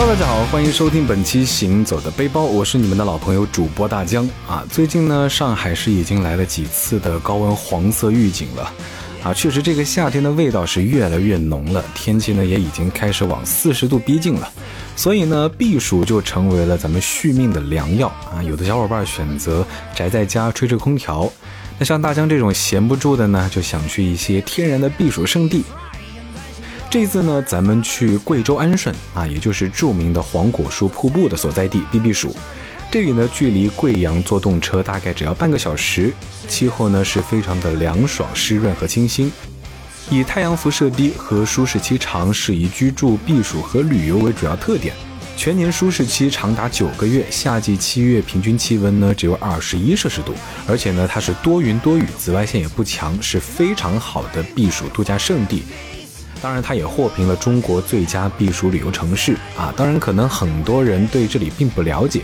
哈喽大家好，欢迎收听本期《行走的背包》，我是你们的老朋友主播大江啊。最近呢，上海市已经来了几次的高温黄色预警了啊，确实这个夏天的味道是越来越浓了，天气呢也已经开始往四十度逼近了，所以呢，避暑就成为了咱们续命的良药啊。有的小伙伴选择宅在家吹吹空调，那像大江这种闲不住的呢，就想去一些天然的避暑胜地。这次呢，咱们去贵州安顺啊，也就是著名的黄果树瀑布的所在地避避暑。这里呢，距离贵阳坐动车大概只要半个小时，气候呢是非常的凉爽、湿润和清新，以太阳辐射低和舒适期长、适宜居住、避暑和旅游为主要特点。全年舒适期长达九个月，夏季七月平均气温呢只有二十一摄氏度，而且呢它是多云多雨，紫外线也不强，是非常好的避暑度假胜地。当然，它也获评了中国最佳避暑旅游城市啊！当然，可能很多人对这里并不了解。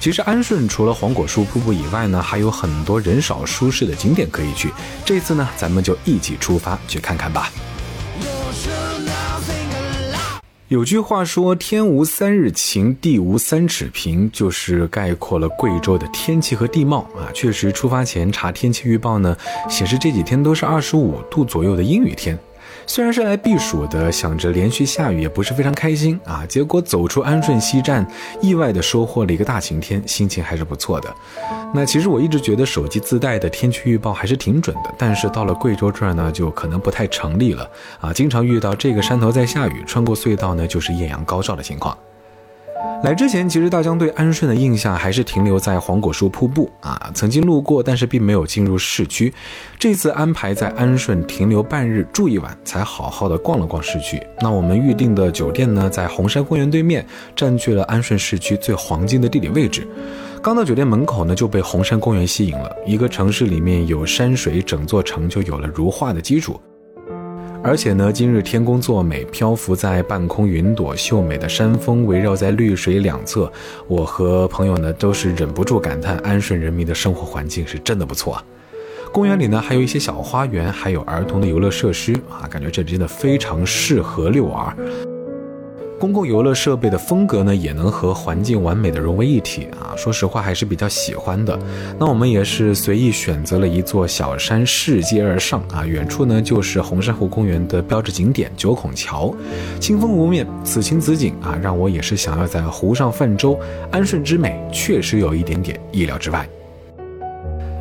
其实，安顺除了黄果树瀑布以外呢，还有很多人少舒适的景点可以去。这次呢，咱们就一起出发去看看吧。有句话说：“天无三日晴，地无三尺平”，就是概括了贵州的天气和地貌啊。确实，出发前查天气预报呢，显示这几天都是二十五度左右的阴雨天。虽然是来避暑的，想着连续下雨也不是非常开心啊。结果走出安顺西站，意外的收获了一个大晴天，心情还是不错的。那其实我一直觉得手机自带的天气预报还是挺准的，但是到了贵州这儿呢，就可能不太成立了啊。经常遇到这个山头在下雨，穿过隧道呢就是艳阳高照的情况。来之前，其实大江对安顺的印象还是停留在黄果树瀑布啊，曾经路过，但是并没有进入市区。这次安排在安顺停留半日，住一晚，才好好的逛了逛市区。那我们预定的酒店呢，在红山公园对面，占据了安顺市区最黄金的地理位置。刚到酒店门口呢，就被红山公园吸引了。一个城市里面有山水，整座城就有了如画的基础。而且呢，今日天公作美，漂浮在半空云朵，秀美的山峰围绕在绿水两侧。我和朋友呢，都是忍不住感叹，安顺人民的生活环境是真的不错啊。公园里呢，还有一些小花园，还有儿童的游乐设施啊，感觉这里真的非常适合遛娃。公共游乐设备的风格呢，也能和环境完美的融为一体啊。说实话，还是比较喜欢的。那我们也是随意选择了一座小山，拾阶而上啊。远处呢，就是红山湖公园的标志景点九孔桥，清风拂面，此情此景啊，让我也是想要在湖上泛舟。安顺之美，确实有一点点意料之外。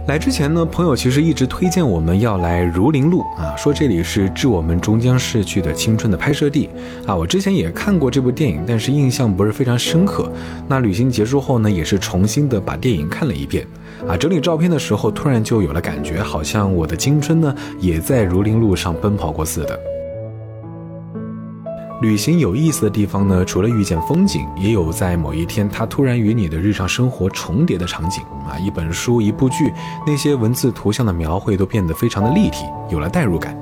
来之前呢，朋友其实一直推荐我们要来儒林路啊，说这里是致我们终将逝去的青春的拍摄地啊。我之前也看过这部电影，但是印象不是非常深刻。那旅行结束后呢，也是重新的把电影看了一遍啊。整理照片的时候，突然就有了感觉，好像我的青春呢，也在儒林路上奔跑过似的。旅行有意思的地方呢，除了遇见风景，也有在某一天它突然与你的日常生活重叠的场景啊！一本书、一部剧，那些文字、图像的描绘都变得非常的立体，有了代入感。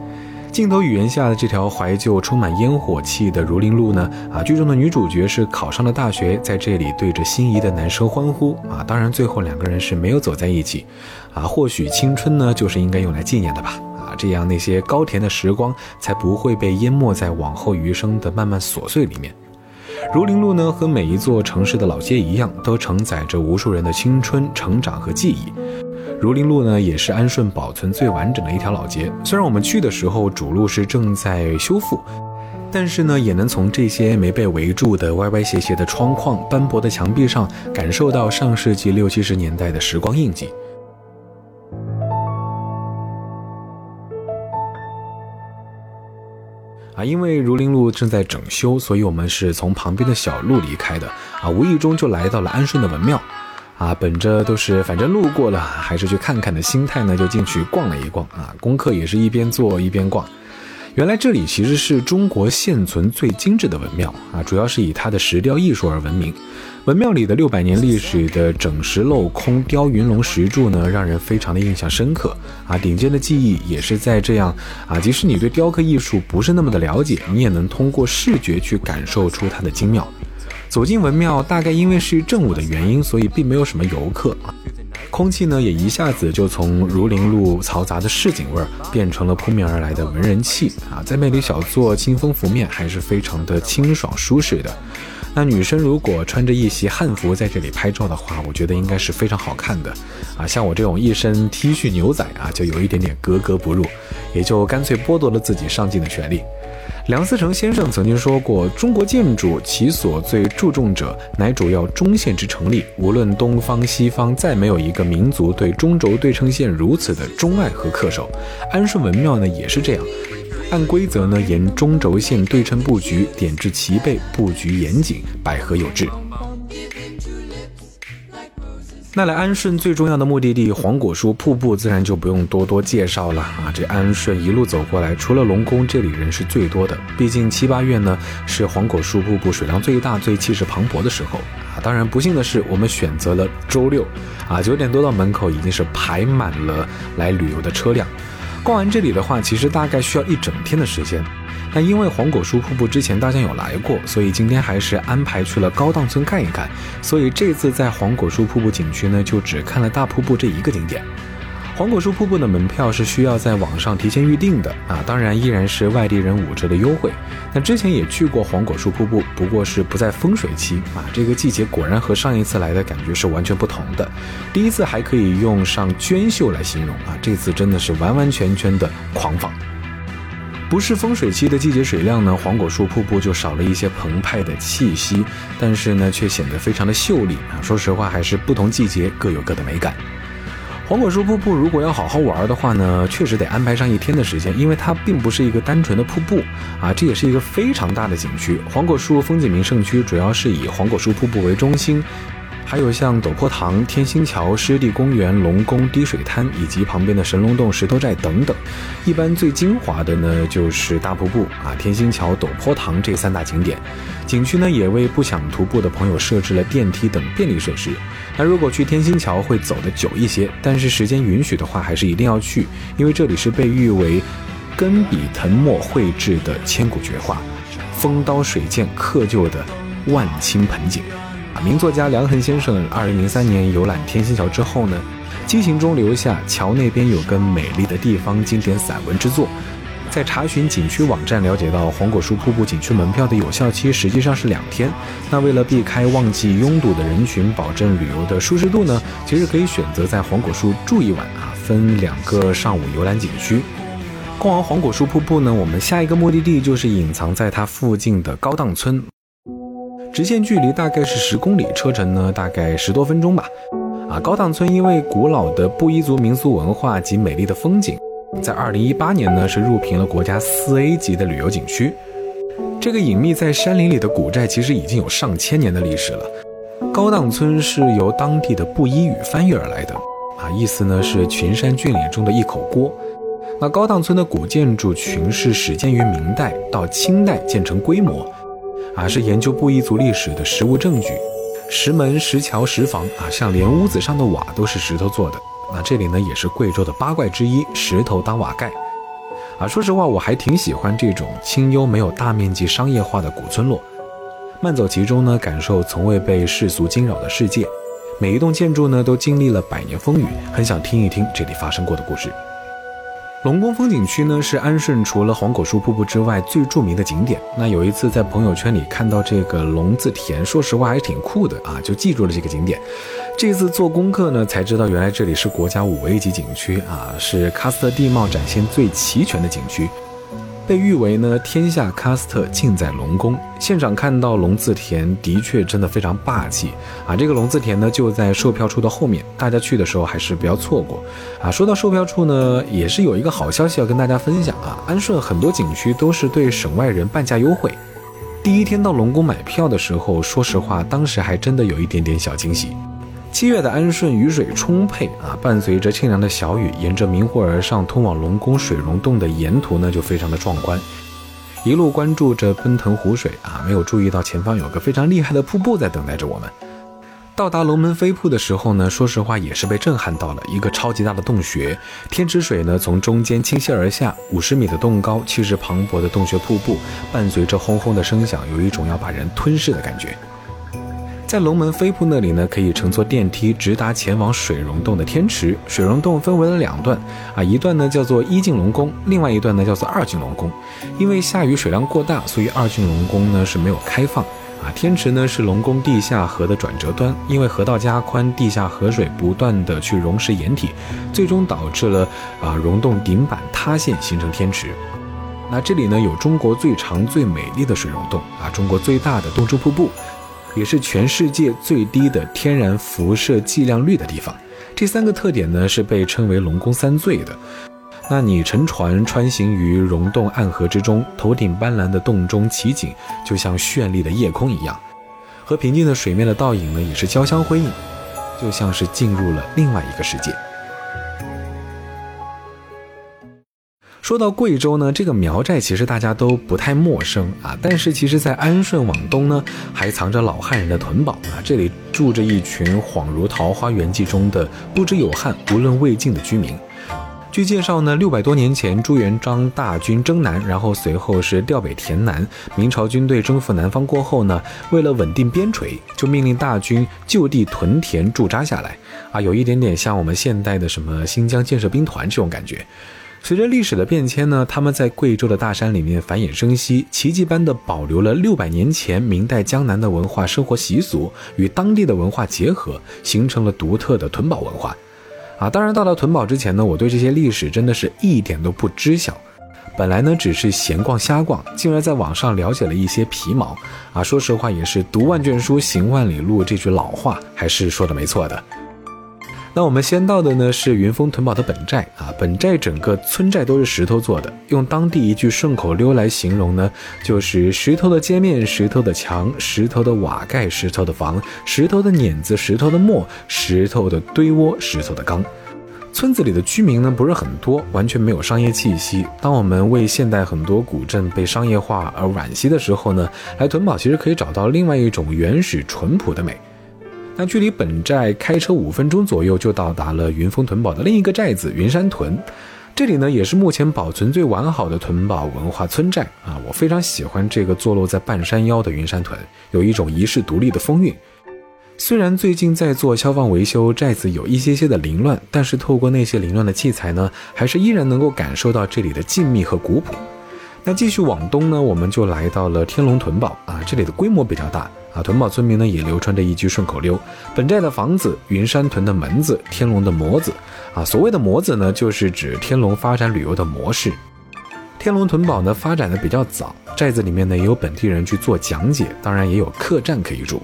镜头语言下的这条怀旧、充满烟火气的儒林路呢，啊，剧中的女主角是考上了大学，在这里对着心仪的男生欢呼啊！当然，最后两个人是没有走在一起，啊，或许青春呢，就是应该用来纪念的吧。这样，那些高甜的时光才不会被淹没在往后余生的漫漫琐碎里面。儒林路呢，和每一座城市的老街一样，都承载着无数人的青春、成长和记忆。儒林路呢，也是安顺保存最完整的一条老街。虽然我们去的时候主路是正在修复，但是呢，也能从这些没被围住的歪歪斜斜的窗框、斑驳的墙壁上，感受到上世纪六七十年代的时光印记。啊，因为儒林路正在整修，所以我们是从旁边的小路离开的。啊，无意中就来到了安顺的文庙。啊，本着都是反正路过了，还是去看看的心态呢，就进去逛了一逛。啊，功课也是一边做一边逛。原来这里其实是中国现存最精致的文庙啊，主要是以它的石雕艺术而闻名。文庙里的六百年历史的整石镂空雕云龙石柱呢，让人非常的印象深刻啊。顶尖的技艺也是在这样啊，即使你对雕刻艺术不是那么的了解，你也能通过视觉去感受出它的精妙。走进文庙，大概因为是正午的原因，所以并没有什么游客啊。空气呢，也一下子就从儒林路嘈杂的市井味儿，变成了扑面而来的文人气啊！在魅力小坐，清风拂面，还是非常的清爽舒适的。那女生如果穿着一袭汉服在这里拍照的话，我觉得应该是非常好看的啊。像我这种一身 T 恤牛仔啊，就有一点点格格不入，也就干脆剥夺了自己上镜的权利。梁思成先生曾经说过：“中国建筑其所最注重者，乃主要中线之成立。无论东方西方，再没有一个民族对中轴对称线如此的钟爱和恪守。安顺文庙呢，也是这样，按规则呢，沿中轴线对称布局，点置齐备，布局严谨，百合有致。”那来安顺最重要的目的地黄果树瀑布，自然就不用多多介绍了啊！这安顺一路走过来，除了龙宫，这里人是最多的。毕竟七八月呢，是黄果树瀑布水量最大、最气势磅礴的时候啊。当然，不幸的是，我们选择了周六啊，九点多到门口已经是排满了来旅游的车辆。逛完这里的话，其实大概需要一整天的时间。那因为黄果树瀑布之前大家有来过，所以今天还是安排去了高档村看一看。所以这次在黄果树瀑布景区呢，就只看了大瀑布这一个景点。黄果树瀑布的门票是需要在网上提前预定的啊，当然依然是外地人五折的优惠。那之前也去过黄果树瀑布，不过是不在风水期啊，这个季节果然和上一次来的感觉是完全不同的。第一次还可以用上娟秀来形容啊，这次真的是完完全全的狂放。不是风水期的季节水量呢，黄果树瀑布就少了一些澎湃的气息，但是呢，却显得非常的秀丽啊。说实话，还是不同季节各有各的美感。黄果树瀑布如果要好好玩的话呢，确实得安排上一天的时间，因为它并不是一个单纯的瀑布啊，这也是一个非常大的景区。黄果树风景名胜区主要是以黄果树瀑布为中心。还有像陡坡塘、天星桥、湿地公园、龙宫、滴水滩以及旁边的神龙洞、石头寨等等。一般最精华的呢，就是大瀑布啊、天星桥、陡坡塘这三大景点。景区呢，也为不想徒步的朋友设置了电梯等便利设施。那如果去天星桥会走得久一些，但是时间允许的话，还是一定要去，因为这里是被誉为根笔腾墨绘制的千古绝画，风刀水剑刻就的万顷盆景。名作家梁衡先生二零零三年游览天星桥之后呢，激情中留下“桥那边有个美丽的地方”经典散文之作。在查询景区网站了解到，黄果树瀑布景区门票的有效期实际上是两天。那为了避开旺季拥堵的人群，保证旅游的舒适度呢，其实可以选择在黄果树住一晚啊，分两个上午游览景区。逛完黄果树瀑布呢，我们下一个目的地就是隐藏在它附近的高档村。直线距离大概是十公里，车程呢大概十多分钟吧。啊，高档村因为古老的布依族民俗文化及美丽的风景，在二零一八年呢是入评了国家四 A 级的旅游景区。这个隐秘在山林里的古寨其实已经有上千年的历史了。高档村是由当地的布依语翻译而来的，啊，意思呢是群山峻岭中的一口锅。那高档村的古建筑群是始建于明代，到清代建成规模。啊，是研究布依族历史的实物证据，石门、石桥、石房啊，像连屋子上的瓦都是石头做的。那这里呢，也是贵州的八怪之一，石头当瓦盖。啊，说实话，我还挺喜欢这种清幽、没有大面积商业化的古村落，慢走其中呢，感受从未被世俗惊扰的世界。每一栋建筑呢，都经历了百年风雨，很想听一听这里发生过的故事。龙宫风景区呢是安顺除了黄果树瀑布之外最著名的景点。那有一次在朋友圈里看到这个龙字田，说实话还是挺酷的啊，就记住了这个景点。这次做功课呢，才知道原来这里是国家五 A 级景区啊，是喀斯特地貌展现最齐全的景区。被誉为呢天下喀斯特尽在龙宫。现场看到龙字田，的确真的非常霸气啊！这个龙字田呢就在售票处的后面，大家去的时候还是不要错过啊！说到售票处呢，也是有一个好消息要跟大家分享啊！安顺很多景区都是对省外人半价优惠。第一天到龙宫买票的时候，说实话，当时还真的有一点点小惊喜。七月的安顺雨水充沛啊，伴随着清凉的小雨，沿着明湖而上通往龙宫水溶洞的沿途呢，就非常的壮观。一路关注着奔腾湖水啊，没有注意到前方有个非常厉害的瀑布在等待着我们。到达龙门飞瀑的时候呢，说实话也是被震撼到了，一个超级大的洞穴，天池水呢从中间倾泻而下，五十米的洞高，气势磅礴的洞穴瀑布，伴随着轰轰的声响，有一种要把人吞噬的感觉。在龙门飞瀑那里呢，可以乘坐电梯直达前往水溶洞的天池。水溶洞分为了两段，啊，一段呢叫做一进龙宫，另外一段呢叫做二进龙宫。因为下雨水量过大，所以二进龙宫呢是没有开放。啊，天池呢是龙宫地下河的转折端，因为河道加宽，地下河水不断的去溶蚀岩体，最终导致了啊溶洞顶板塌陷，形成天池。那这里呢有中国最长最美丽的水溶洞啊，中国最大的洞珠瀑布，也是全世界最低的天然辐射剂量率的地方。这三个特点呢是被称为龙宫三最的。那你乘船穿行于溶洞暗河之中，头顶斑斓的洞中奇景，就像绚丽的夜空一样，和平静的水面的倒影呢，也是交相辉映，就像是进入了另外一个世界。说到贵州呢，这个苗寨其实大家都不太陌生啊，但是其实，在安顺往东呢，还藏着老汉人的屯堡啊，这里住着一群恍如桃花源记中的不知有汉、无论魏晋的居民。据介绍呢，六百多年前，朱元璋大军征南，然后随后是调北填南。明朝军队征服南方过后呢，为了稳定边陲，就命令大军就地屯田驻扎下来。啊，有一点点像我们现代的什么新疆建设兵团这种感觉。随着历史的变迁呢，他们在贵州的大山里面繁衍生息，奇迹般的保留了六百年前明代江南的文化生活习俗，与当地的文化结合，形成了独特的屯堡文化。啊，当然，到了屯堡之前呢，我对这些历史真的是一点都不知晓。本来呢，只是闲逛瞎逛，竟然在网上了解了一些皮毛。啊，说实话，也是读万卷书，行万里路这句老话还是说的没错的。那我们先到的呢是云峰屯堡的本寨啊，本寨整个村寨都是石头做的，用当地一句顺口溜来形容呢，就是石头的街面、石头的墙、石头的瓦盖、石头的房、石头的碾子、石头的磨、石头的堆窝、石头的缸。村子里的居民呢不是很多，完全没有商业气息。当我们为现代很多古镇被商业化而惋惜的时候呢，来屯堡其实可以找到另外一种原始淳朴的美。那距离本寨开车五分钟左右就到达了云峰屯堡的另一个寨子云山屯，这里呢也是目前保存最完好的屯堡文化村寨啊！我非常喜欢这个坐落在半山腰的云山屯，有一种遗世独立的风韵。虽然最近在做消防维修，寨子有一些些的凌乱，但是透过那些凌乱的器材呢，还是依然能够感受到这里的静谧和古朴。那继续往东呢，我们就来到了天龙屯堡啊，这里的规模比较大。啊，屯堡村民呢也流传着一句顺口溜：本寨的房子，云山屯的门子，天龙的模子。啊，所谓的模子呢，就是指天龙发展旅游的模式。天龙屯堡呢发展的比较早，寨子里面呢也有本地人去做讲解，当然也有客栈可以住。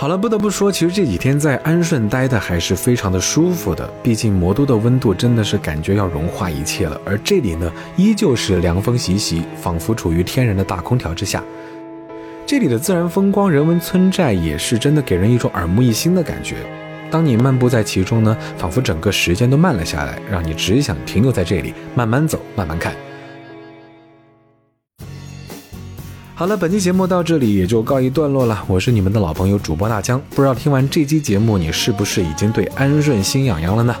好了，不得不说，其实这几天在安顺待的还是非常的舒服的。毕竟魔都的温度真的是感觉要融化一切了，而这里呢，依旧是凉风习习，仿佛处于天然的大空调之下。这里的自然风光、人文村寨也是真的给人一种耳目一新的感觉。当你漫步在其中呢，仿佛整个时间都慢了下来，让你只想停留在这里，慢慢走，慢慢看。好了，本期节目到这里也就告一段落了。我是你们的老朋友主播大江，不知道听完这期节目，你是不是已经对安顺心痒痒了呢？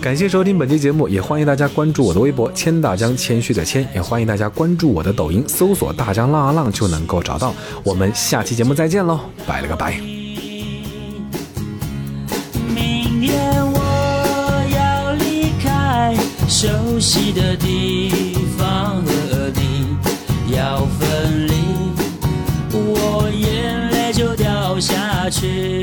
感谢收听本期节目，也欢迎大家关注我的微博千大江，谦虚的谦，也欢迎大家关注我的抖音，搜索大江浪啊浪就能够找到。我们下期节目再见喽，拜了个拜。明天我要离开熟悉的地方和你，要分啊去。